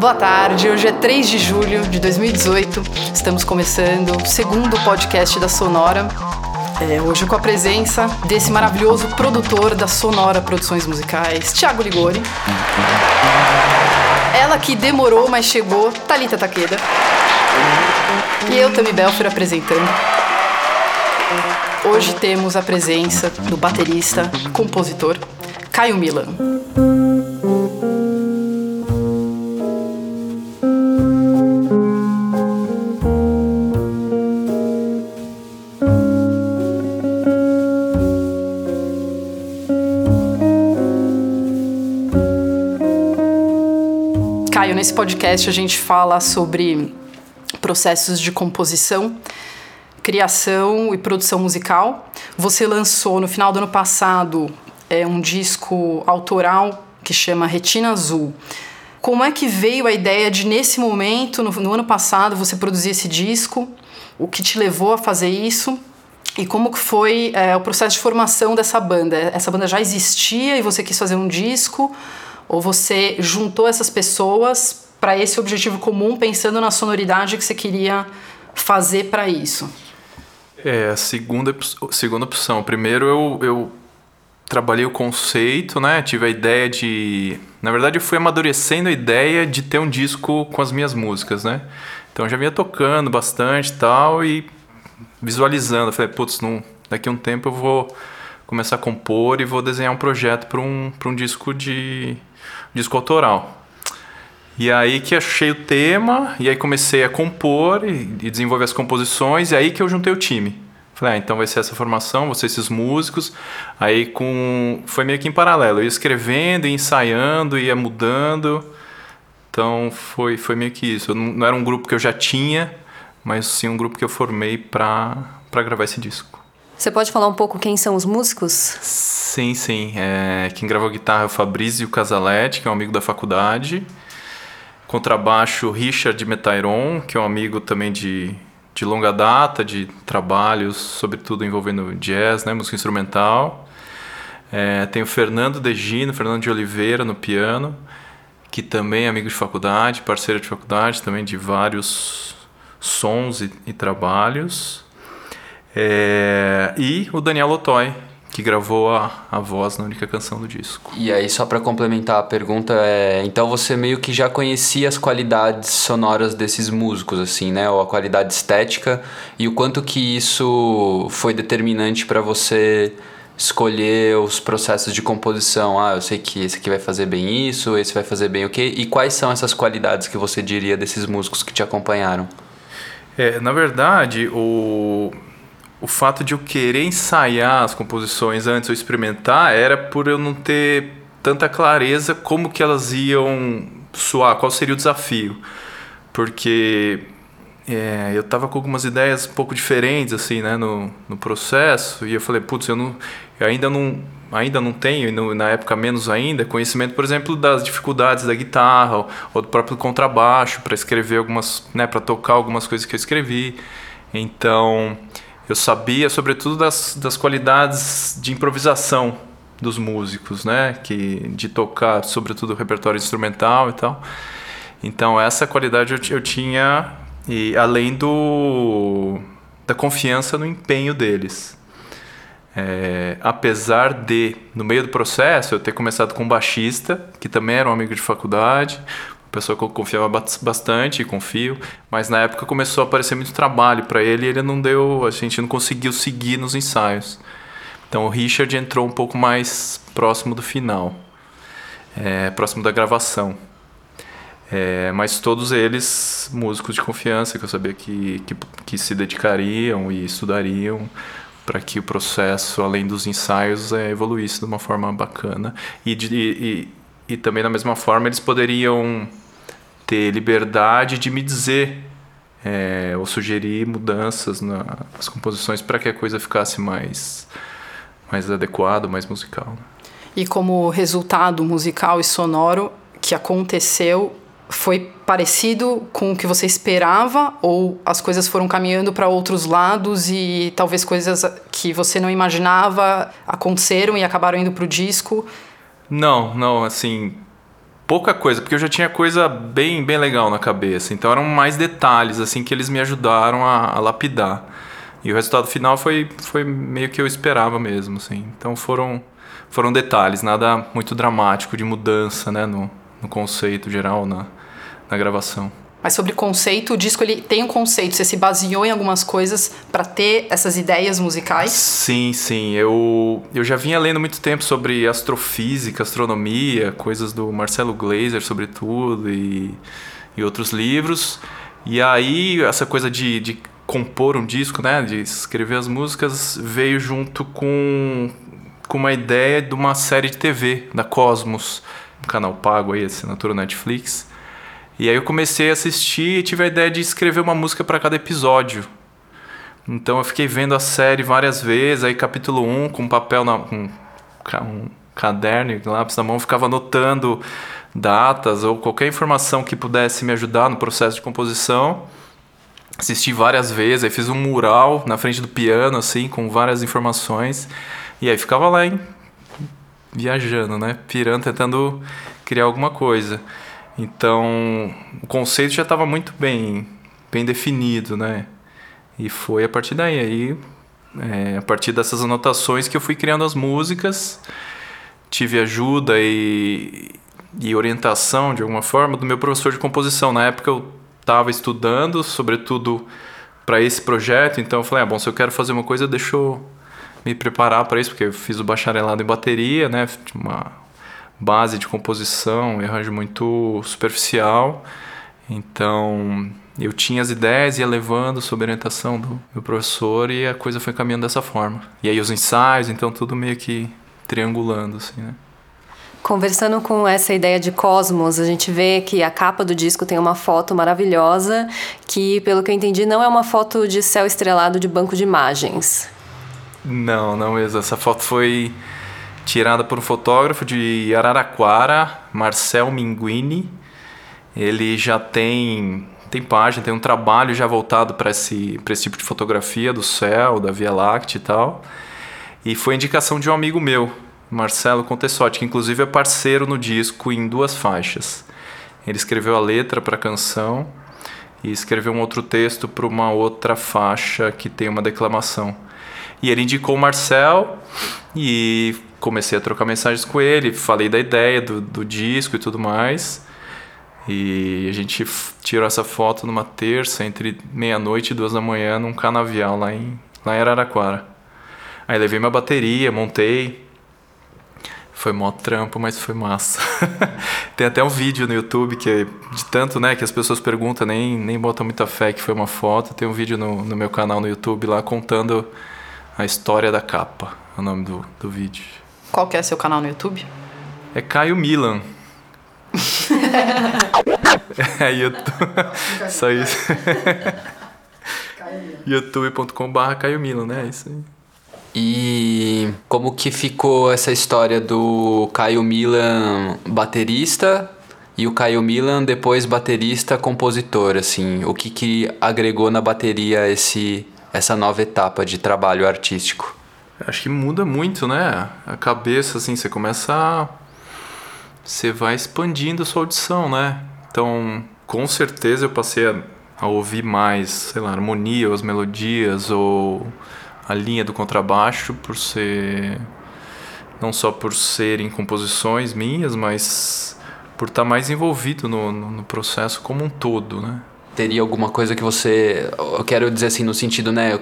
Boa tarde, hoje é 3 de julho de 2018. Estamos começando o segundo podcast da Sonora. É, hoje com a presença desse maravilhoso produtor da Sonora Produções Musicais, Thiago Ligori. Ela que demorou, mas chegou, Talita Takeda. E eu, Tami Belfer, apresentando. Hoje temos a presença do baterista, compositor, Caio Milan. Nesse podcast a gente fala sobre processos de composição, criação e produção musical. Você lançou no final do ano passado é, um disco autoral que chama Retina Azul. Como é que veio a ideia de, nesse momento, no, no ano passado, você produzir esse disco? O que te levou a fazer isso? E como que foi é, o processo de formação dessa banda? Essa banda já existia e você quis fazer um disco? Ou você juntou essas pessoas para esse objetivo comum, pensando na sonoridade que você queria fazer para isso? É, a segunda, segunda opção. Primeiro eu, eu trabalhei o conceito, né? Tive a ideia de. Na verdade, eu fui amadurecendo a ideia de ter um disco com as minhas músicas, né? Então eu já vinha tocando bastante tal e visualizando. Falei, putz, daqui a um tempo eu vou começar a compor e vou desenhar um projeto para um, um disco de disco autoral. E aí que achei o tema, e aí comecei a compor e, e desenvolver as composições, e aí que eu juntei o time. Falei, ah, então vai ser essa formação, vão ser esses músicos. Aí com foi meio que em paralelo, eu ia escrevendo, ia ensaiando, ia mudando. Então foi, foi meio que isso. Não, não era um grupo que eu já tinha, mas sim um grupo que eu formei para gravar esse disco. Você pode falar um pouco quem são os músicos? Sim, sim. É, quem gravou guitarra é o Fabrício Casaletti, que é um amigo da faculdade. Contrabaixo, Richard Metairon, que é um amigo também de, de longa data, de trabalhos, sobretudo envolvendo jazz, né, música instrumental. É, tem o Fernando Degino, Fernando de Oliveira no piano, que também é amigo de faculdade, parceiro de faculdade, também de vários sons e, e trabalhos. É, e o Daniel Lotoy, que gravou a, a voz na única canção do disco. E aí, só para complementar a pergunta, é, então você meio que já conhecia as qualidades sonoras desses músicos, assim, né? Ou a qualidade estética, e o quanto que isso foi determinante para você escolher os processos de composição. Ah, eu sei que esse aqui vai fazer bem isso, esse vai fazer bem o quê? E quais são essas qualidades que você diria desses músicos que te acompanharam? É, na verdade, o o fato de eu querer ensaiar as composições antes ou experimentar era por eu não ter tanta clareza como que elas iam soar, qual seria o desafio. Porque é, eu tava com algumas ideias um pouco diferentes assim, né, no, no processo, e eu falei, putz, eu, não, eu ainda não ainda não tenho, e na época menos ainda, conhecimento, por exemplo, das dificuldades da guitarra ou, ou do próprio contrabaixo para escrever algumas, né, para tocar algumas coisas que eu escrevi. Então, eu sabia sobretudo das, das qualidades de improvisação dos músicos, né? Que de tocar, sobretudo o repertório instrumental e tal. Então essa qualidade eu, eu tinha e além do da confiança no empenho deles. É, apesar de, no meio do processo, eu ter começado com um baixista, que também era um amigo de faculdade, pessoa que eu confiava bastante confio, mas na época começou a aparecer muito trabalho para ele e ele não deu, a gente não conseguiu seguir nos ensaios. Então o Richard entrou um pouco mais próximo do final, é, próximo da gravação. É, mas todos eles músicos de confiança que eu sabia que, que, que se dedicariam e estudariam para que o processo, além dos ensaios, é, evoluísse de uma forma bacana. E, de, e, e também da mesma forma eles poderiam ter liberdade de me dizer é, ou sugerir mudanças nas composições para que a coisa ficasse mais mais adequada, mais musical. Né? E como resultado musical e sonoro que aconteceu foi parecido com o que você esperava ou as coisas foram caminhando para outros lados e talvez coisas que você não imaginava aconteceram e acabaram indo para o disco? Não, não, assim, pouca coisa, porque eu já tinha coisa bem, bem legal na cabeça. Então eram mais detalhes, assim, que eles me ajudaram a, a lapidar. E o resultado final foi, foi meio que eu esperava mesmo, assim. Então foram, foram detalhes, nada muito dramático de mudança, né, no, no conceito geral, na, na gravação. Mas sobre conceito, o disco ele tem um conceito. Você se baseou em algumas coisas para ter essas ideias musicais? Sim, sim. Eu, eu já vinha lendo muito tempo sobre astrofísica, astronomia, coisas do Marcelo Glazer, sobretudo, e, e outros livros. E aí, essa coisa de, de compor um disco, né, de escrever as músicas, veio junto com, com uma ideia de uma série de TV da Cosmos, um canal pago aí, assinatura Netflix e aí eu comecei a assistir e tive a ideia de escrever uma música para cada episódio. Então eu fiquei vendo a série várias vezes, aí capítulo 1 com papel na com um caderno lápis na mão, ficava anotando datas ou qualquer informação que pudesse me ajudar no processo de composição. Assisti várias vezes, aí fiz um mural na frente do piano assim com várias informações e aí ficava lá hein, viajando, né, pirando tentando criar alguma coisa. Então, o conceito já estava muito bem, bem definido, né? E foi a partir daí, aí, é, a partir dessas anotações que eu fui criando as músicas, tive ajuda e, e orientação, de alguma forma, do meu professor de composição. Na época eu estava estudando, sobretudo para esse projeto, então eu falei, ah, bom, se eu quero fazer uma coisa, deixa eu me preparar para isso, porque eu fiz o bacharelado em bateria, né? Uma, base de composição e arranjo muito superficial. Então, eu tinha as ideias, ia levando sob orientação do meu professor e a coisa foi caminhando dessa forma. E aí os ensaios, então tudo meio que triangulando, assim, né? Conversando com essa ideia de cosmos, a gente vê que a capa do disco tem uma foto maravilhosa, que, pelo que eu entendi, não é uma foto de céu estrelado de banco de imagens. Não, não mesmo. Essa foto foi tirada por um fotógrafo de Araraquara, Marcel Minguini. Ele já tem tem página, tem um trabalho já voltado para esse, esse tipo de fotografia do céu, da Via Láctea e tal. E foi indicação de um amigo meu, Marcelo Contessotti, que inclusive é parceiro no disco em duas faixas. Ele escreveu a letra para a canção e escreveu um outro texto para uma outra faixa que tem uma declamação. E ele indicou o Marcel e comecei a trocar mensagens com ele, falei da ideia do, do disco e tudo mais. E a gente tirou essa foto numa terça, entre meia-noite e duas da manhã, num canavial lá em, lá em Araraquara. Aí levei minha bateria, montei. Foi mó trampo, mas foi massa. Tem até um vídeo no YouTube que é de tanto, né, que as pessoas perguntam, nem, nem botam muita fé que foi uma foto. Tem um vídeo no, no meu canal no YouTube lá contando a história da capa, é o nome do, do vídeo. Qual que é seu canal no YouTube? É Caio Milan. é YouTube. Só isso. youtube.com.br Caio Milan, né? É isso aí. E como que ficou essa história do Caio Milan baterista e o Caio Milan depois baterista compositor, assim, o que que agregou na bateria esse essa nova etapa de trabalho artístico? Acho que muda muito, né? A cabeça, assim, você começa a... Você vai expandindo a sua audição, né? Então, com certeza eu passei a, a ouvir mais, sei lá, harmonia, ou as melodias, ou a linha do contrabaixo, por ser... Não só por serem composições minhas, mas por estar mais envolvido no, no, no processo como um todo, né? Teria alguma coisa que você... Eu quero dizer assim, no sentido, né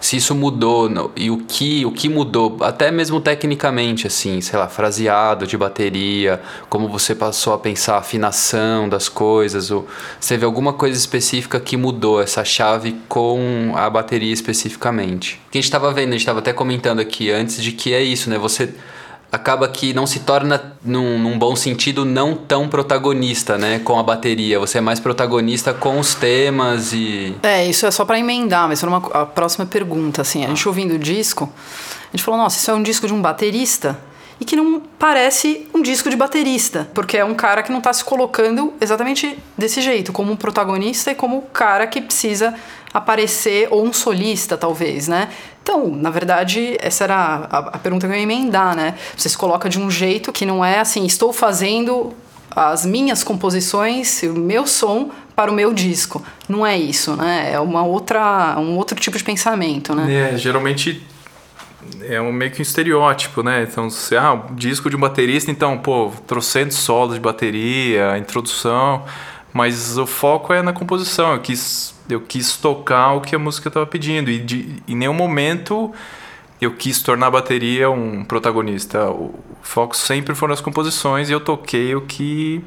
se isso mudou e o que, o que mudou, até mesmo tecnicamente, assim, sei lá, fraseado de bateria, como você passou a pensar a afinação das coisas, ou você vê alguma coisa específica que mudou essa chave com a bateria especificamente. Que a gente estava vendo, a gente estava até comentando aqui antes de que é isso, né? Você acaba que não se torna, num, num, bom sentido, não tão protagonista, né? Com a bateria. Você é mais protagonista com os temas e. É, isso é só para emendar, mas uma, a próxima pergunta, assim. A gente ouvindo o disco, a gente falou, nossa, isso é um disco de um baterista? E que não parece um disco de baterista, porque é um cara que não está se colocando exatamente desse jeito, como um protagonista e como o cara que precisa aparecer, ou um solista, talvez, né? Então, na verdade, essa era a, a pergunta que eu ia emendar, né? Você se coloca de um jeito que não é assim, estou fazendo as minhas composições, o meu som para o meu disco. Não é isso, né? É uma outra, um outro tipo de pensamento, né? É, geralmente é um meio que um estereótipo, né? Então, se, ah, um disco de um baterista, então, pô, trocentos solos de bateria, introdução, mas o foco é na composição. Eu quis, eu quis tocar o que a música estava pedindo e de, em nenhum momento eu quis tornar a bateria um protagonista. O foco sempre foram as composições e eu toquei o que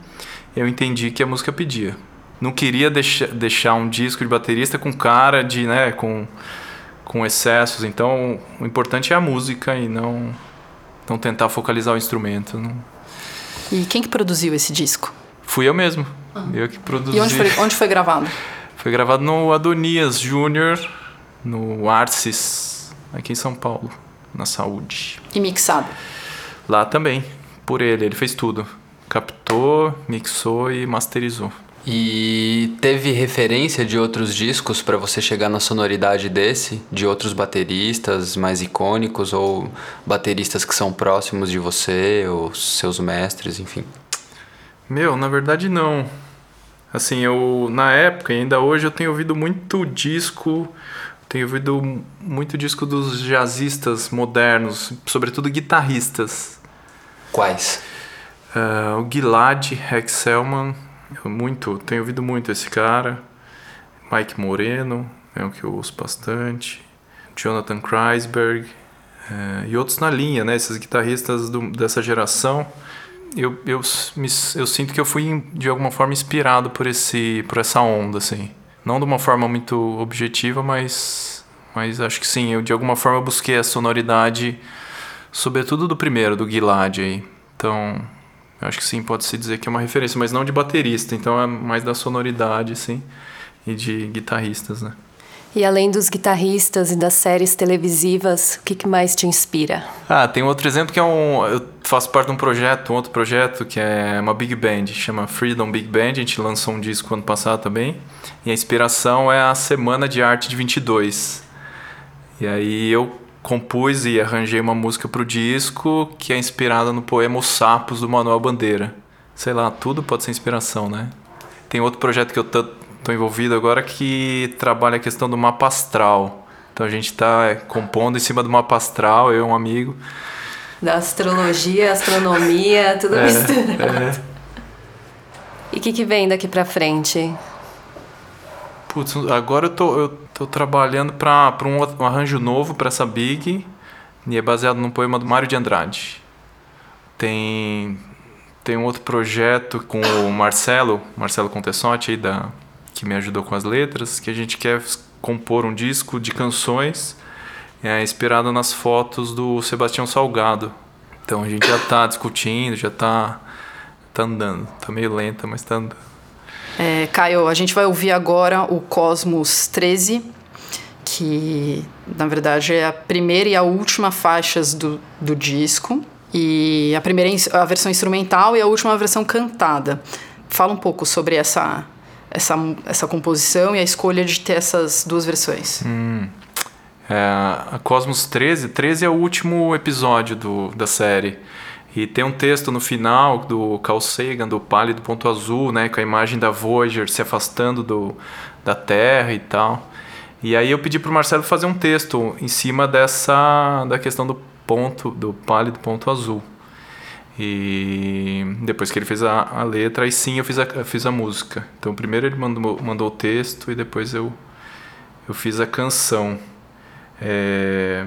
eu entendi que a música pedia. Não queria deixar, deixar um disco de baterista com cara de, né, com, com excessos. Então, o importante é a música e não, não tentar focalizar o instrumento. Não. E quem que produziu esse disco? Fui eu mesmo. Ah. Eu que produzi. E onde foi, onde foi gravado? Foi gravado no Adonias Júnior, no Arces aqui em São Paulo, na saúde. E mixado? Lá também, por ele, ele fez tudo. Captou, mixou e masterizou. E teve referência de outros discos para você chegar na sonoridade desse? De outros bateristas mais icônicos ou bateristas que são próximos de você, ou seus mestres, enfim? Meu, na verdade não. Assim, eu na época e ainda hoje eu tenho ouvido muito disco tenho ouvido muito disco dos jazzistas modernos, sobretudo guitarristas. Quais? Uh, o Gilad Hexelman, muito, tenho ouvido muito esse cara. Mike Moreno, é o que eu ouço bastante. Jonathan Kreisberg uh, e outros na linha, né? Esses guitarristas do, dessa geração. Eu, eu, me, eu sinto que eu fui de alguma forma inspirado por, esse, por essa onda, assim. Não de uma forma muito objetiva, mas, mas acho que sim. Eu de alguma forma busquei a sonoridade, sobretudo do primeiro, do Gilad aí. Então, acho que sim, pode-se dizer que é uma referência, mas não de baterista. Então é mais da sonoridade, sim, e de guitarristas, né? E além dos guitarristas e das séries televisivas, o que, que mais te inspira? Ah, tem outro exemplo que é um. Eu faço parte de um projeto, um outro projeto que é uma big band, chama Freedom Big Band. A gente lançou um disco ano passado também. E a inspiração é a Semana de Arte de 22. E aí eu compus e arranjei uma música para o disco que é inspirada no poema Os Sapos do Manuel Bandeira. Sei lá, tudo pode ser inspiração, né? Tem outro projeto que eu estou envolvido agora que trabalha a questão do mapa astral. Então a gente está é, compondo em cima do mapa astral, eu e um amigo. Da astrologia, astronomia, tudo é, misturado. É. E o que, que vem daqui para frente? Putz, agora eu tô, eu tô trabalhando para um, um arranjo novo para essa Big e é baseado num poema do Mário de Andrade. Tem tem um outro projeto com o Marcelo, Marcelo Contessotti aí da que me ajudou com as letras, que a gente quer compor um disco de canções é, inspirado nas fotos do Sebastião Salgado. Então a gente já está discutindo, já está tá andando. Tá meio lenta, mas tá andando. É, Caio, a gente vai ouvir agora o Cosmos 13, que na verdade é a primeira e a última faixas do, do disco. E a primeira a versão instrumental e a última a versão cantada. Fala um pouco sobre essa essa, essa composição e a escolha de ter essas duas versões. Hum. É, Cosmos 13, 13 é o último episódio do, da série. E tem um texto no final do Carl Sagan, do Pálido Ponto Azul, né, com a imagem da Voyager se afastando do, da Terra e tal. E aí eu pedi para o Marcelo fazer um texto em cima dessa da questão do ponto do pálido ponto azul. E depois que ele fez a, a letra, aí sim eu fiz a, eu fiz a música. Então primeiro ele mandou, mandou o texto e depois eu, eu fiz a canção. É...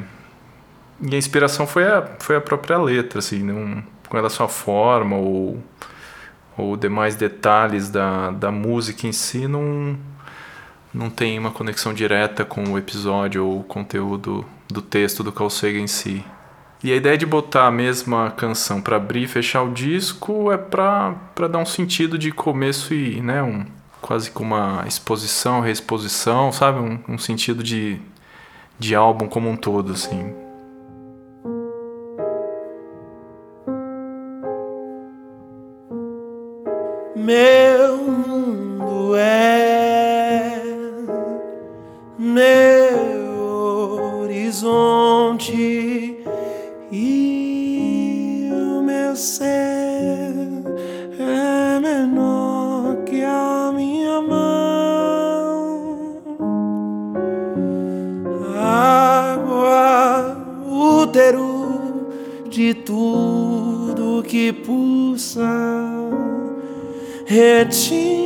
E a inspiração foi a, foi a própria letra, assim, não, com relação à forma ou, ou demais detalhes da, da música em si, não, não tem uma conexão direta com o episódio ou o conteúdo do texto do Carl Sagan em si. E a ideia de botar a mesma canção para abrir e fechar o disco é para dar um sentido de começo e, né, um, quase como uma exposição, reexposição, sabe? Um, um sentido de, de álbum como um todo, assim. Meu mundo é meu horizonte e o meu ser é menor que a minha mão. Água, útero de tudo que retina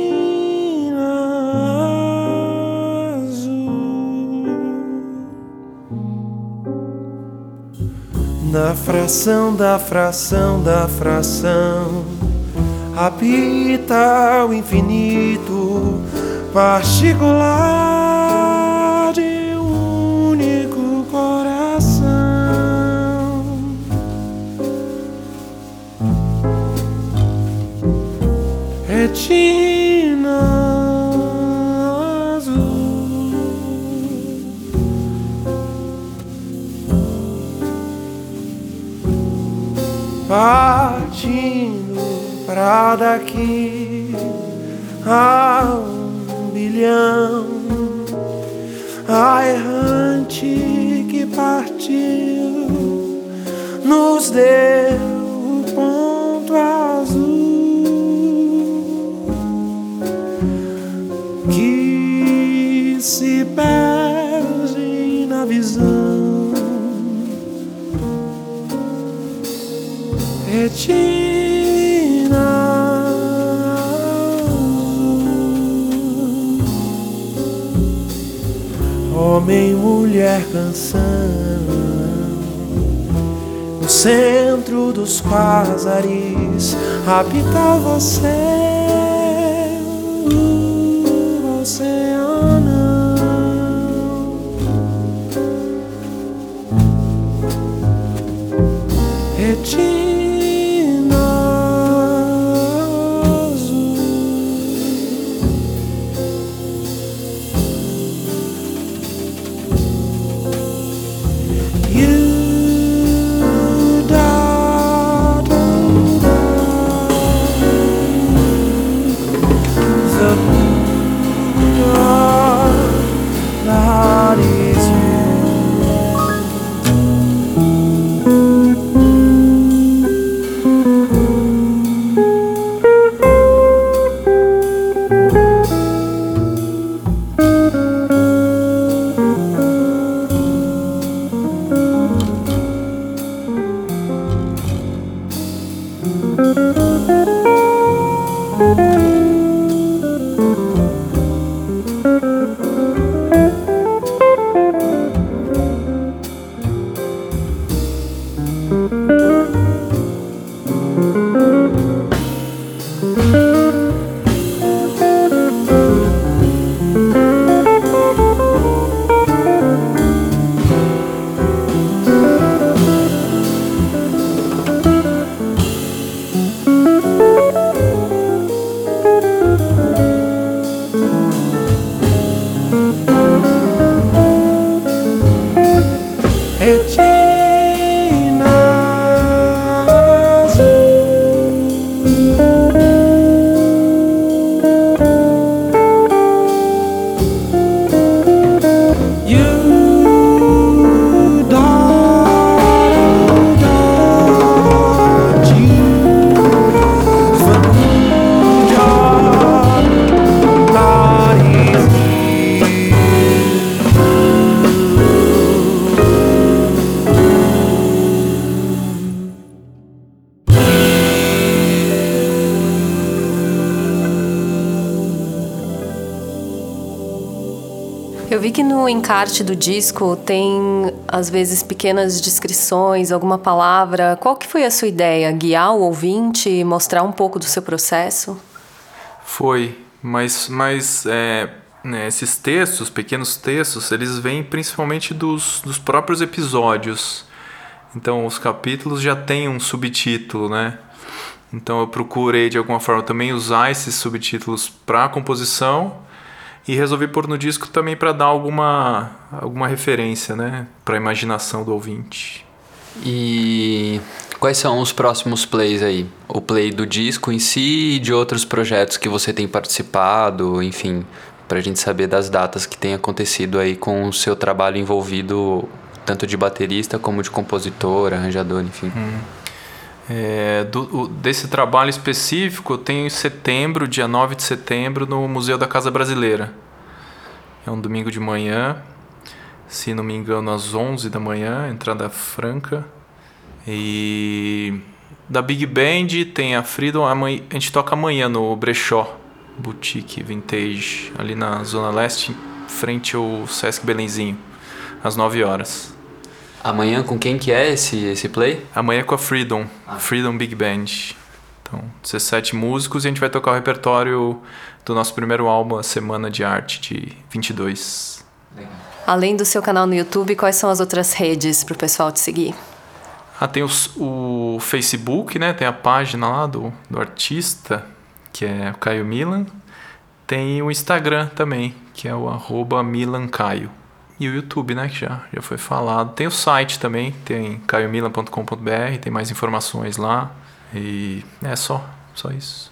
azul. Na fração da fração da fração habita o infinito particular Azul. Partindo pra daqui a um bilhão, a errante que partiu nos deu Retina Homem, mulher, canção. No centro dos quasares Habita você encarte do disco tem, às vezes, pequenas descrições, alguma palavra. Qual que foi a sua ideia? Guiar o ouvinte, mostrar um pouco do seu processo? Foi, mas, mas é, né, esses textos, pequenos textos, eles vêm principalmente dos, dos próprios episódios. Então, os capítulos já têm um subtítulo, né? Então, eu procurei de alguma forma também usar esses subtítulos para a composição e resolvi pôr no disco também para dar alguma, alguma referência, né? Para a imaginação do ouvinte. E quais são os próximos plays aí? O play do disco em si e de outros projetos que você tem participado, enfim, pra gente saber das datas que tem acontecido aí com o seu trabalho envolvido tanto de baterista como de compositor, arranjador, enfim. É, do- desse trabalho específico, eu tenho em setembro, dia 9 de setembro, no Museu da Casa Brasileira. É um domingo de manhã, se não me engano, às 11 da manhã, entrada franca. E da Big Band tem a Freedom, a gente toca amanhã no Brechó, Boutique Vintage, ali na Zona Leste, frente ao Sesc Belenzinho, às 9 horas. Amanhã com quem que é esse, esse play? Amanhã com a Freedom, ah. Freedom Big Band. Então, 17 músicos e a gente vai tocar o repertório do nosso primeiro álbum, a Semana de Arte de 22. Legal. Além do seu canal no YouTube, quais são as outras redes para o pessoal te seguir? Ah, tem os, o Facebook, né? Tem a página lá do, do artista, que é o Caio Milan. Tem o Instagram também, que é o arroba milancaio. E o YouTube, né? Que já, já foi falado. Tem o site também, tem caiomilan.com.br, tem mais informações lá. E é só, só isso.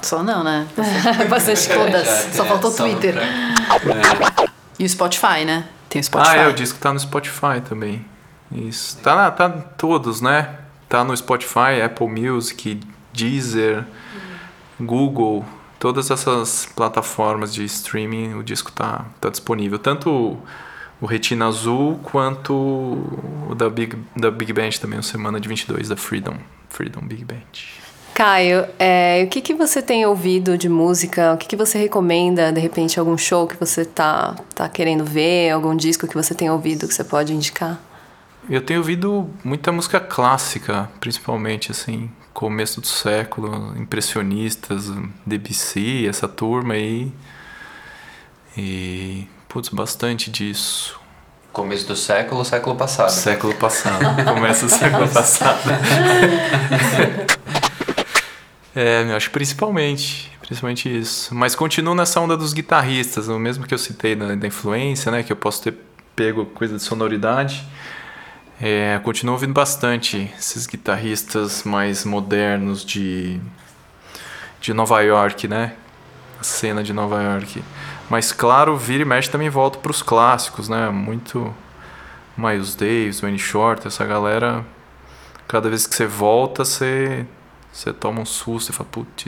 Só não, né? Bastante todas. Só faltou o Twitter. É. E o Spotify, né? Tem o Spotify. Ah, é, o disco tá no Spotify também. Isso. Tá, na, tá todos, né? Tá no Spotify, Apple Music, Deezer, Google, todas essas plataformas de streaming, o disco tá, tá disponível. Tanto o, o Retina Azul quanto o da Big, da Big Band também, o Semana de 22 da Freedom, Freedom Big Band. Caio, é, o que, que você tem ouvido de música? O que, que você recomenda? De repente, algum show que você tá, tá querendo ver? Algum disco que você tem ouvido que você pode indicar? Eu tenho ouvido muita música clássica, principalmente, assim, começo do século, impressionistas, Debussy, essa turma aí. E, putz, bastante disso. Começo do século, século passado. Século passado. Começo do século passado. é, eu acho principalmente, principalmente isso. Mas continuo nessa onda dos guitarristas, o mesmo que eu citei da, da influência, né, que eu posso ter pego coisa de sonoridade. É, continuo ouvindo bastante esses guitarristas mais modernos de, de Nova York, né? A cena de Nova York. Mas claro, vira e mexe também volta para os clássicos, né? Muito Miles Davis, Wayne Short, essa galera. Cada vez que você volta, você, você toma um susto e fala, putz.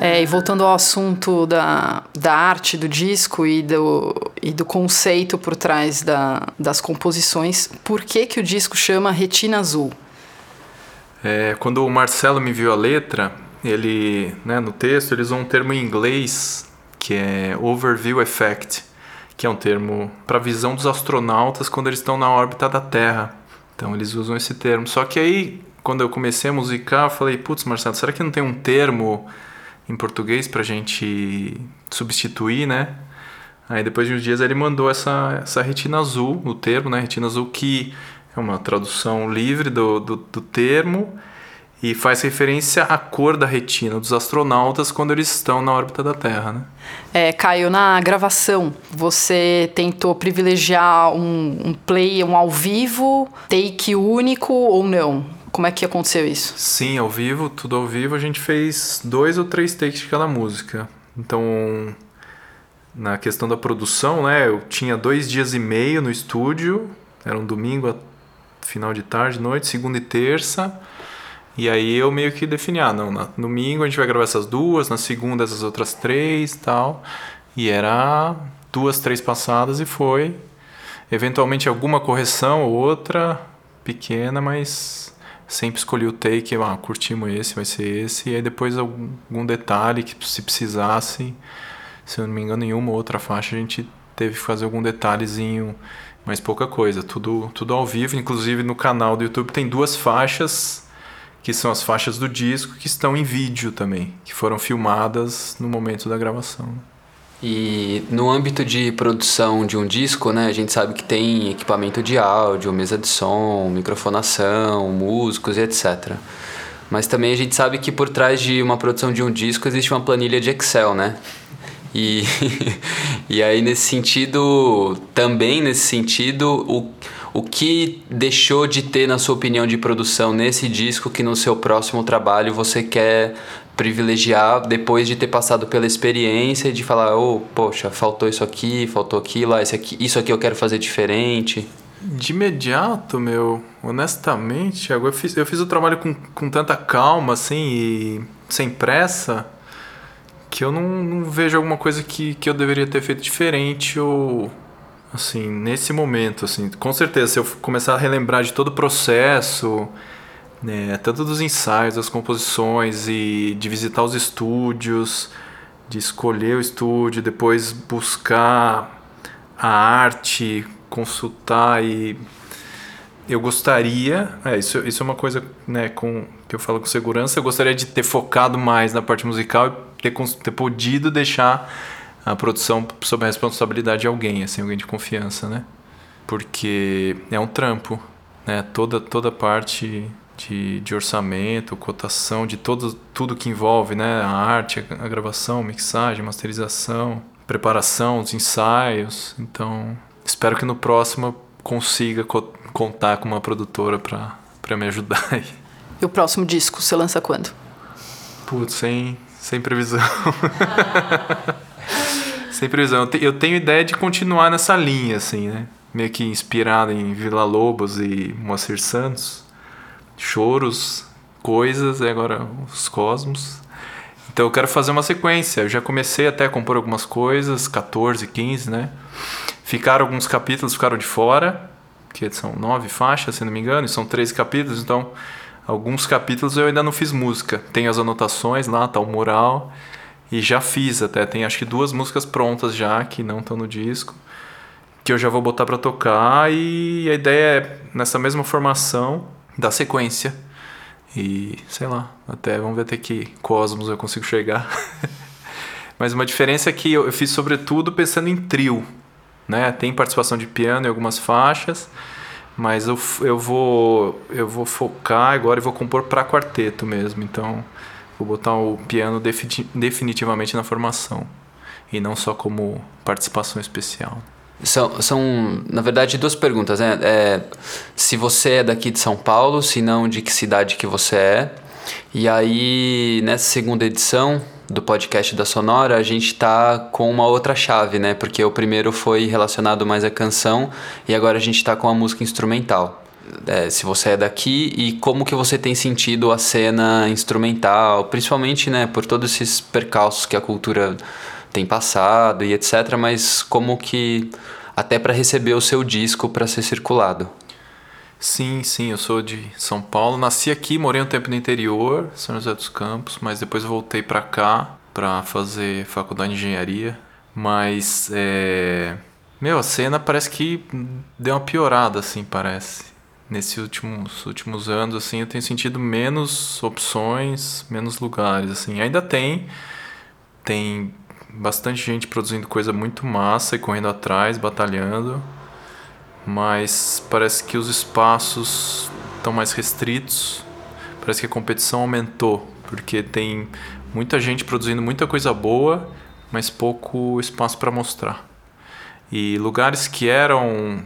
É, e voltando ao assunto da, da arte do disco e do, e do conceito por trás da, das composições, por que, que o disco chama Retina Azul? É, quando o Marcelo me viu a letra, ele, né, no texto, eles usam um termo em inglês que é Overview Effect, que é um termo para visão dos astronautas quando eles estão na órbita da Terra. Então eles usam esse termo. Só que aí, quando eu comecei a musicar, eu falei, putz, Marcelo, será que não tem um termo em português para a gente substituir, né? Aí depois de uns dias ele mandou essa, essa retina azul, o termo, né? Retina azul que é uma tradução livre do, do, do termo e faz referência à cor da retina dos astronautas quando eles estão na órbita da Terra, né? É, Caio, na gravação, você tentou privilegiar um, um play, um ao vivo, take único ou não? Como é que aconteceu isso? Sim, ao vivo, tudo ao vivo. A gente fez dois ou três takes de cada música. Então, na questão da produção, né? Eu tinha dois dias e meio no estúdio. Era um domingo, final de tarde, noite, segunda e terça. E aí eu meio que defini, ah, não, no domingo a gente vai gravar essas duas, na segunda essas outras três tal. E era duas, três passadas e foi. Eventualmente alguma correção ou outra pequena, mas sempre escolhi o take, ah, curtimos esse, vai ser esse, e aí depois algum, detalhe que se precisasse, se eu não me engano, em uma ou outra faixa a gente teve que fazer algum detalhezinho, mas pouca coisa, tudo, tudo ao vivo, inclusive no canal do YouTube tem duas faixas, que são as faixas do disco, que estão em vídeo também, que foram filmadas no momento da gravação. E no âmbito de produção de um disco, né, a gente sabe que tem equipamento de áudio, mesa de som, microfonação, músicos e etc. Mas também a gente sabe que por trás de uma produção de um disco existe uma planilha de Excel, né? E, e aí nesse sentido, também nesse sentido, o, o que deixou de ter na sua opinião de produção nesse disco que no seu próximo trabalho você quer privilegiar depois de ter passado pela experiência de falar, oh, poxa, faltou isso aqui, faltou aquilo, ah, esse aqui, isso aqui eu quero fazer diferente? De imediato, meu, honestamente, eu fiz, eu fiz o trabalho com, com tanta calma, assim, e sem pressa, que eu não, não vejo alguma coisa que, que eu deveria ter feito diferente ou assim, nesse momento, assim, com certeza, se eu começar a relembrar de todo o processo, né, tanto dos ensaios, das composições e de visitar os estúdios, de escolher o estúdio, depois buscar a arte, consultar e eu gostaria, é, isso, isso é uma coisa né, com, que eu falo com segurança, eu gostaria de ter focado mais na parte musical ter, ter podido deixar a produção sob a responsabilidade de alguém, assim, alguém de confiança, né? Porque é um trampo, né? Toda, toda parte de, de orçamento, cotação, de todo, tudo que envolve, né? A arte, a, a gravação, mixagem, masterização, preparação, os ensaios. Então, espero que no próximo eu consiga co contar com uma produtora para me ajudar aí. E o próximo disco você lança quando? Putz, sem, sem previsão. sem previsão. Eu tenho ideia de continuar nessa linha, assim, né? Meio que inspirado em Vila Lobos e Moacir Santos. Choros, coisas, e agora os cosmos. Então eu quero fazer uma sequência. Eu já comecei até a compor algumas coisas, 14, 15, né? Ficaram alguns capítulos, ficaram de fora, que são nove faixas, se não me engano, e são 13 capítulos, então alguns capítulos eu ainda não fiz música. Tem as anotações lá, tá o mural, e já fiz até, tem acho que duas músicas prontas já, que não estão no disco, que eu já vou botar para tocar, e a ideia é, nessa mesma formação, da sequência e sei lá, até vamos ver até que cosmos eu consigo chegar. Mas uma diferença é que eu, fiz sobretudo pensando em trio, né? Tem participação de piano em algumas faixas, mas eu, eu vou eu vou focar agora e vou compor para quarteto mesmo. Então, vou botar o piano definitivamente na formação e não só como participação especial. São, são, na verdade, duas perguntas, né? É, se você é daqui de São Paulo, se não, de que cidade que você é. E aí, nessa segunda edição do podcast da Sonora, a gente tá com uma outra chave, né? Porque o primeiro foi relacionado mais à canção e agora a gente tá com a música instrumental. É, se você é daqui e como que você tem sentido a cena instrumental, principalmente, né, por todos esses percalços que a cultura tem passado e etc, mas como que até para receber o seu disco para ser circulado. Sim, sim, eu sou de São Paulo, nasci aqui, morei um tempo no interior, São José dos Campos, mas depois voltei para cá para fazer faculdade de engenharia, mas é... meu, a cena parece que deu uma piorada assim, parece. Nesses últimos últimos anos assim, eu tenho sentido menos opções, menos lugares assim. Ainda tem tem bastante gente produzindo coisa muito massa e correndo atrás, batalhando, mas parece que os espaços estão mais restritos. Parece que a competição aumentou, porque tem muita gente produzindo muita coisa boa, mas pouco espaço para mostrar. E lugares que eram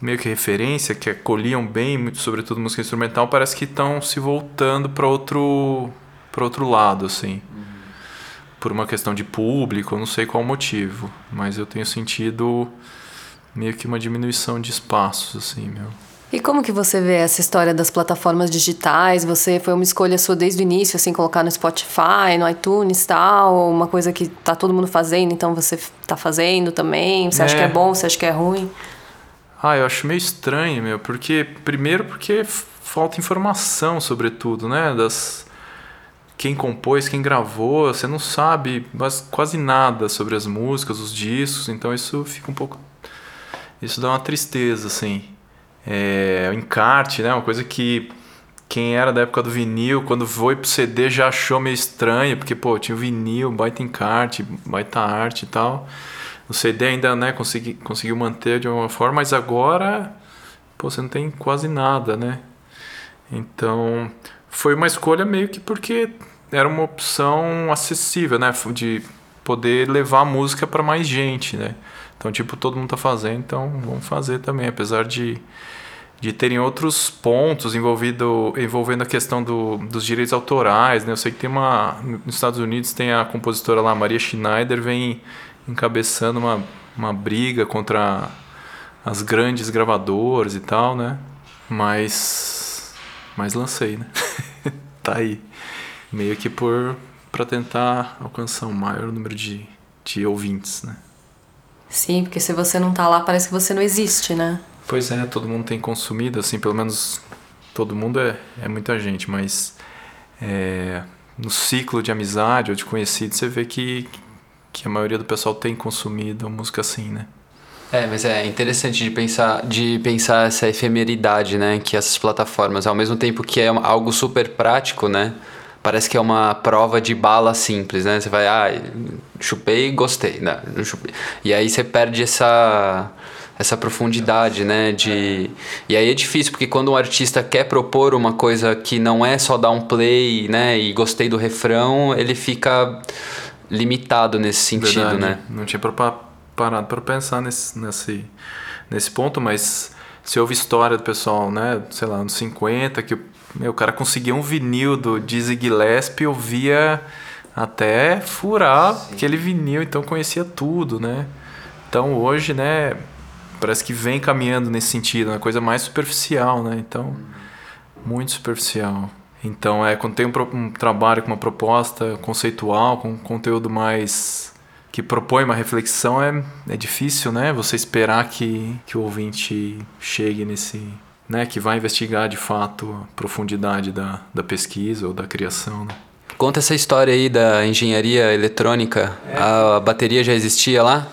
meio que referência, que acolhiam bem, sobretudo música instrumental, parece que estão se voltando para outro para outro lado, assim por uma questão de público, não sei qual o motivo, mas eu tenho sentido meio que uma diminuição de espaços, assim, meu. E como que você vê essa história das plataformas digitais? Você foi uma escolha sua desde o início, assim, colocar no Spotify, no iTunes, tal, uma coisa que tá todo mundo fazendo, então você tá fazendo também? Você é. acha que é bom? Você acha que é ruim? Ah, eu acho meio estranho, meu, porque primeiro porque falta informação, sobretudo, né, das quem compôs, quem gravou, você não sabe quase nada sobre as músicas, os discos, então isso fica um pouco. Isso dá uma tristeza, assim. É, o encarte, né? Uma coisa que quem era da época do vinil, quando foi pro CD já achou meio estranho, porque, pô, tinha o vinil, baita encarte, baita arte e tal. O CD ainda, né, consegui, conseguiu manter de alguma forma, mas agora, pô, você não tem quase nada, né? Então, foi uma escolha meio que porque era uma opção acessível, né? De poder levar a música para mais gente, né? Então, tipo, todo mundo tá fazendo, então vamos fazer também, apesar de, de terem outros pontos envolvido, envolvendo a questão do, dos direitos autorais, né? Eu sei que tem uma... Nos Estados Unidos tem a compositora lá, Maria Schneider, vem encabeçando uma, uma briga contra as grandes gravadoras e tal, né? Mas... Mas lancei, né? tá aí meio que por para tentar alcançar um maior número de, de ouvintes, né? Sim, porque se você não tá lá, parece que você não existe, né? Pois é, todo mundo tem consumido, assim, pelo menos todo mundo é, é muita gente, mas é, no ciclo de amizade ou de conhecido, você vê que, que a maioria do pessoal tem consumido música assim, né? É, mas é interessante de pensar, de pensar essa efemeridade, né? Que essas plataformas, ao mesmo tempo que é algo super prático, né? Parece que é uma prova de bala simples, né? Você vai, ah, chupei, gostei, não, não chupei. E aí você perde essa essa profundidade, né? De e aí é difícil porque quando um artista quer propor uma coisa que não é só dar um play, né? E gostei do refrão, ele fica limitado nesse sentido, Verdade. né? Não tinha parado para pensar nesse, nesse, nesse ponto, mas se houve história do pessoal, né, sei lá, nos 50, que meu, o cara conseguia um vinil do Dizzy Gillespie, eu via até furar Sim. aquele vinil, então conhecia tudo, né? Então hoje, né, parece que vem caminhando nesse sentido, uma coisa mais superficial, né? Então, muito superficial. Então, é quando tem um, um trabalho com uma proposta conceitual, com um conteúdo mais que propõe uma reflexão é, é difícil, né? Você esperar que, que o ouvinte chegue nesse, né? Que vai investigar de fato a profundidade da, da pesquisa ou da criação, né? Conta essa história aí da engenharia eletrônica. É. A, a, bateria já existia lá?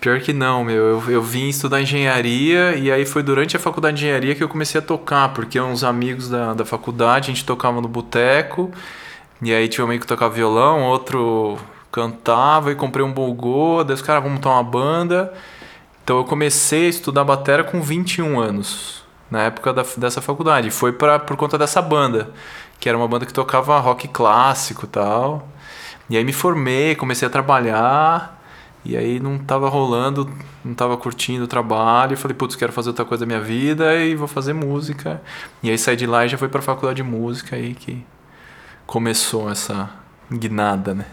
Pior que não, meu. Eu, eu vim estudar engenharia e aí foi durante a faculdade de engenharia que eu comecei a tocar, porque uns amigos da, da faculdade, a gente tocava no boteco, e aí tinha um amigo que tocava violão, outro cantava e comprei um bongô, daí os caras vão montar uma banda. Então eu comecei a estudar bateria com 21 anos, na época da, dessa faculdade. Foi pra, por conta dessa banda, que era uma banda que tocava rock clássico tal. E aí me formei, comecei a trabalhar, e aí não tava rolando, não tava curtindo o trabalho. E falei, putz, quero fazer outra coisa da minha vida e vou fazer música. E aí saí de lá e já fui pra faculdade de música aí que começou essa guinada, né?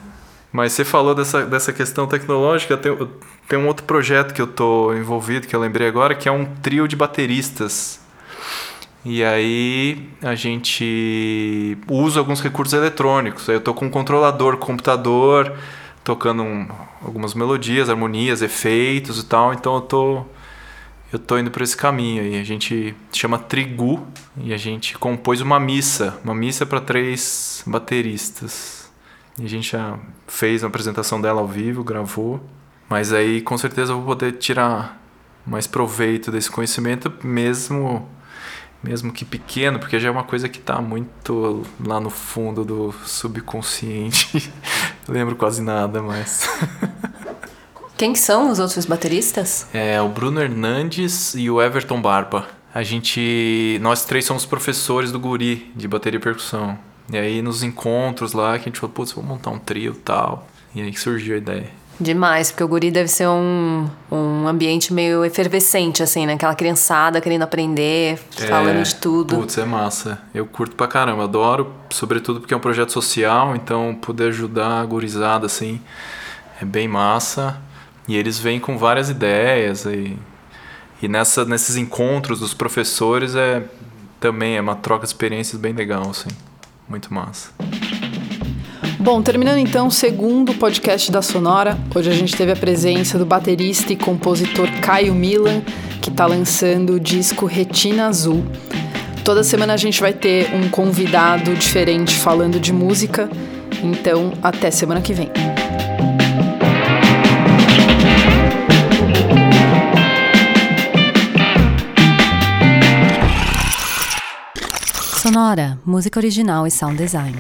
Mas você falou dessa, dessa questão tecnológica, tem, tem um outro projeto que eu tô envolvido, que eu lembrei agora, que é um trio de bateristas. E aí a gente usa alguns recursos eletrônicos. Eu tô com um controlador, computador, tocando um, algumas melodias, harmonias, efeitos e tal. Então eu tô eu tô indo por esse caminho e a gente chama Trigu e a gente compôs uma missa, uma missa para três bateristas. E a gente já fez uma apresentação dela ao vivo, gravou. Mas aí com certeza eu vou poder tirar mais proveito desse conhecimento, mesmo mesmo que pequeno, porque já é uma coisa que está muito lá no fundo do subconsciente. Lembro quase nada, mas. Quem são os outros bateristas? É o Bruno Hernandes e o Everton Barba. A gente. Nós três somos professores do Guri de bateria e percussão. E aí nos encontros lá que a gente falou, putz, vamos montar um trio e tal. E aí surgiu a ideia. Demais, porque o guri deve ser um, um ambiente meio efervescente, assim, né? Aquela criançada querendo aprender, é, falando de tudo. Putz, é massa. Eu curto pra caramba, adoro, sobretudo porque é um projeto social, então poder ajudar a gurizada, assim, é bem massa. E eles vêm com várias ideias e, e nessa, nesses encontros dos professores é também é uma troca de experiências bem legal, assim. Muito massa. Bom, terminando então o segundo podcast da Sonora. Hoje a gente teve a presença do baterista e compositor Caio Milan, que está lançando o disco Retina Azul. Toda semana a gente vai ter um convidado diferente falando de música. Então, até semana que vem. Sonora, música original e sound design.